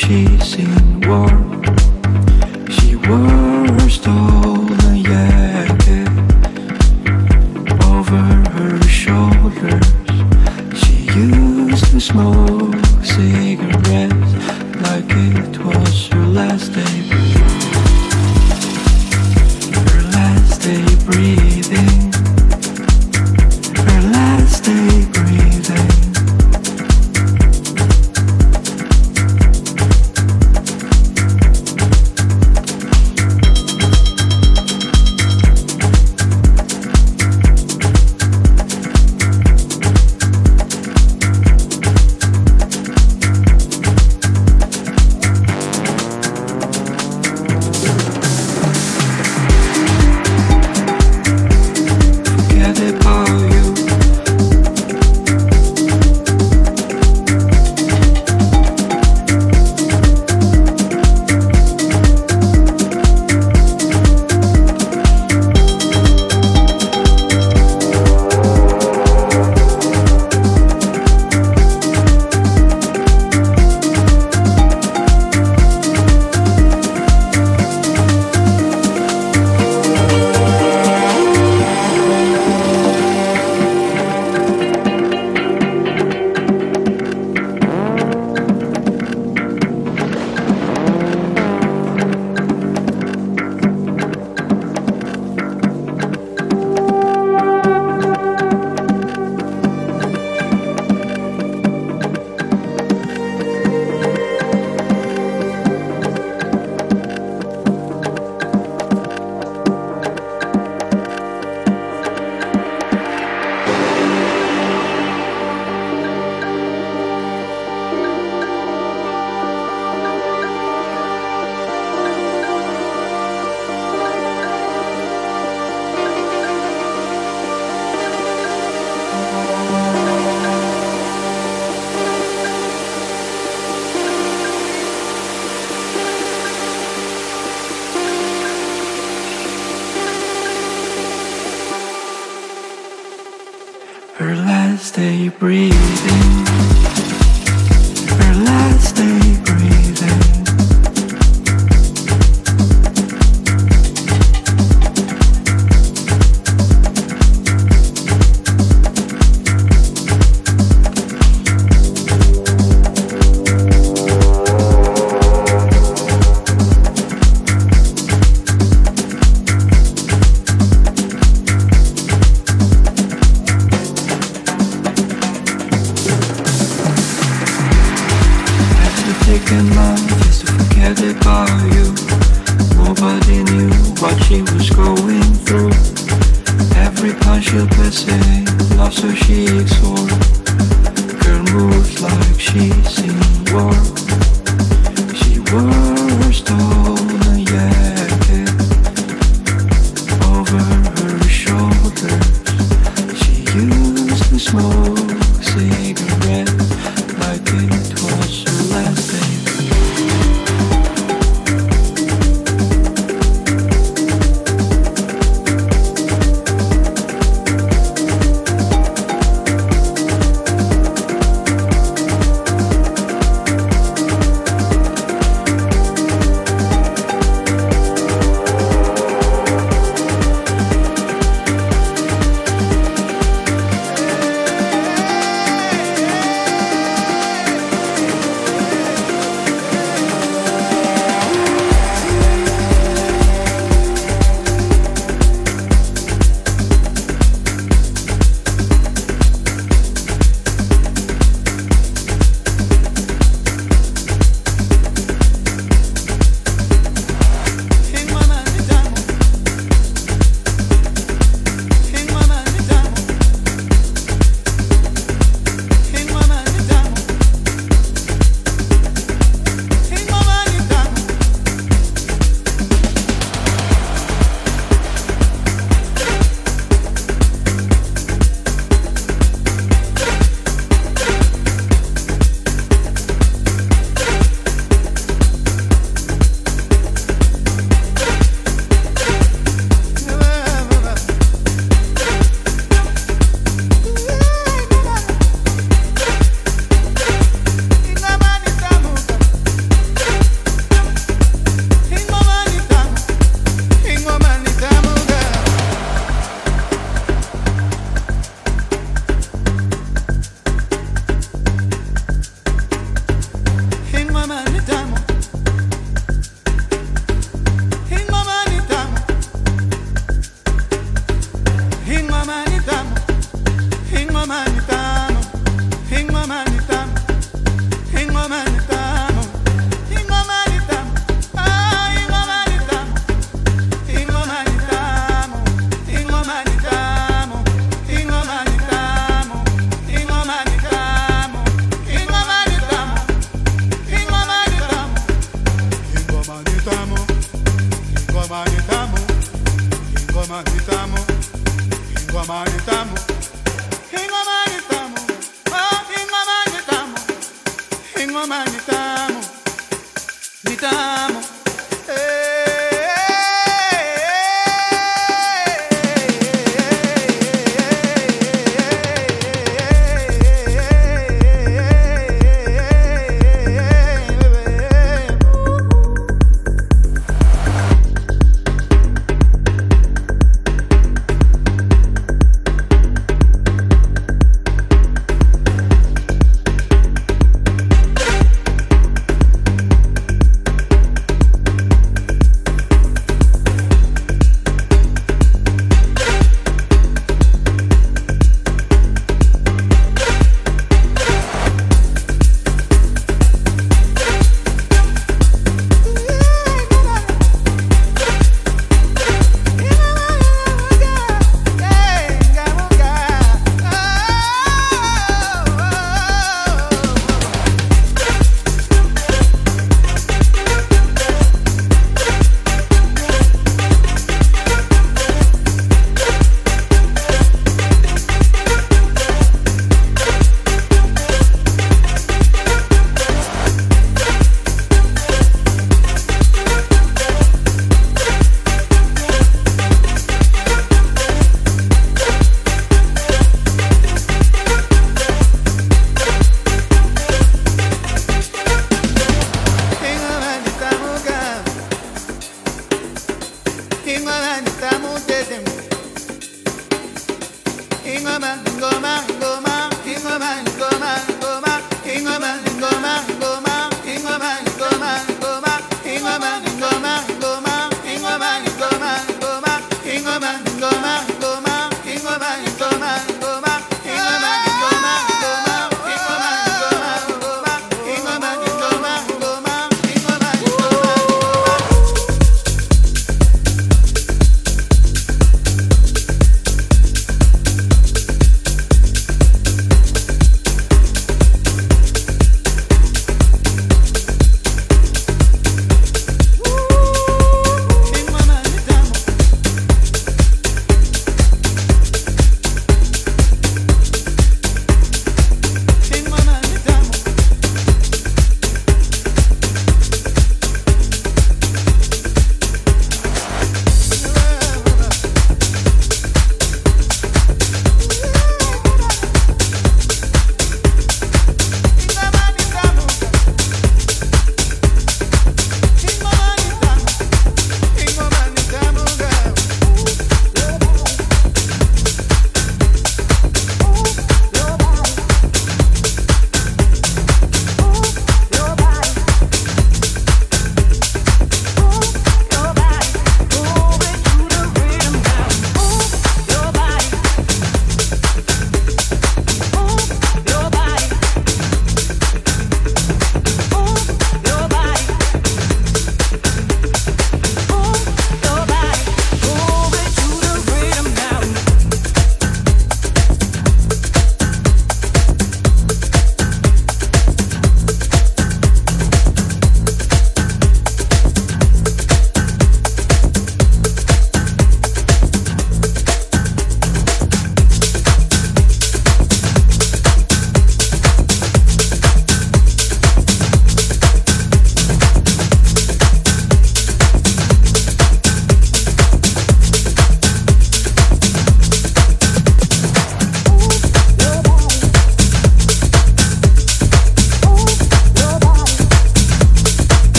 She's in war.